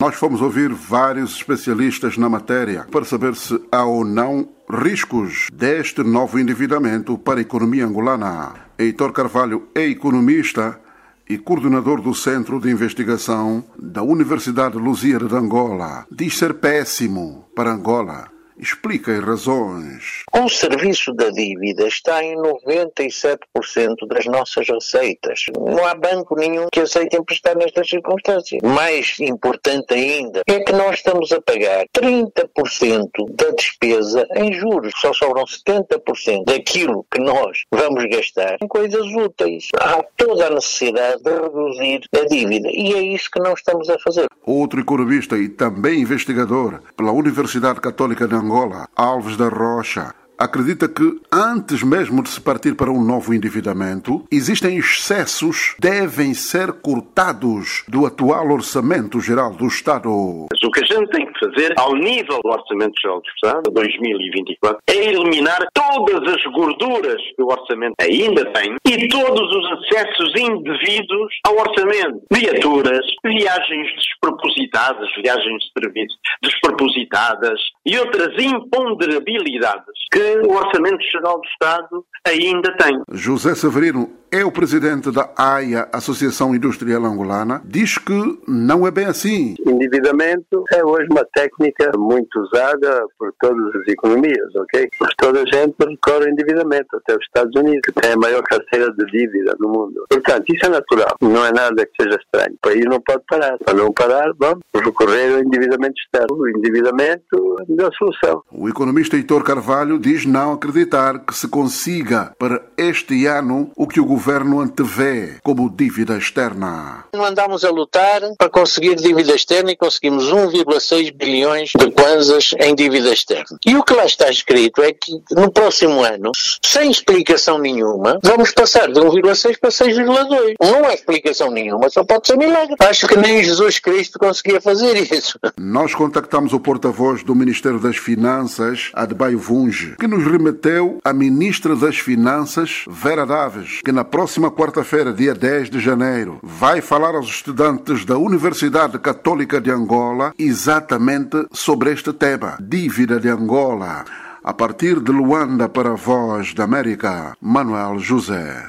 Nós fomos ouvir vários especialistas na matéria para saber se há ou não riscos deste novo endividamento para a economia angolana. Heitor Carvalho é economista e coordenador do Centro de Investigação da Universidade Lusíada de Angola. Diz ser péssimo para Angola Explica as razões. O serviço da dívida está em 97% das nossas receitas. Não há banco nenhum que aceite emprestar nestas circunstâncias. Mais importante ainda é que nós estamos a pagar 30% da despesa em juros. Só sobram 70% daquilo que nós vamos gastar em coisas úteis. Há toda a necessidade de reduzir a dívida e é isso que nós estamos a fazer. Outro economista e também investigador pela Universidade Católica de Angola Angola, Alves da Rocha, acredita que, antes mesmo de se partir para um novo endividamento, existem excessos que devem ser cortados do atual Orçamento Geral do Estado. Mas o que a gente tem que fazer, ao nível do Orçamento Geral do Estado, 2024, é eliminar todas as gorduras que o Orçamento ainda tem e todos os acessos indevidos ao Orçamento. Viaturas, viagens despropositadas, viagens de serviço despropositadas e outras imponderabilidades que o Orçamento Geral do Estado ainda tem. José Severino é o presidente da AIA, Associação Industrial Angolana, diz que não é bem assim. Endividamento é hoje uma técnica muito usada por todas as economias, ok? Mas toda a gente recorre ao endividamento, até os Estados Unidos, que tem a maior carteira de dívida no mundo. Portanto, isso é natural, não é nada que seja estranho. O país não pode parar. Para não parar, vamos recorrer ao endividamento externo. O endividamento é a melhor solução. O economista Heitor Carvalho diz não acreditar que se consiga para este ano o que o governo governo antevê como dívida externa. Não andamos a lutar para conseguir dívida externa e conseguimos 1,6 bilhões de kwanzas em dívida externa. E o que lá está escrito é que no próximo ano, sem explicação nenhuma, vamos passar de 1,6 para 6,2. Não há explicação nenhuma, só pode ser milagre. Acho que nem Jesus Cristo conseguia fazer isso. Nós contactamos o porta-voz do Ministério das Finanças, Adbaio Vunge, que nos remeteu à Ministra das Finanças, Vera Daves, que na próxima quarta-feira, dia 10 de janeiro, vai falar aos estudantes da Universidade Católica de Angola exatamente sobre este tema, dívida de Angola. A partir de Luanda para a Voz da América, Manuel José.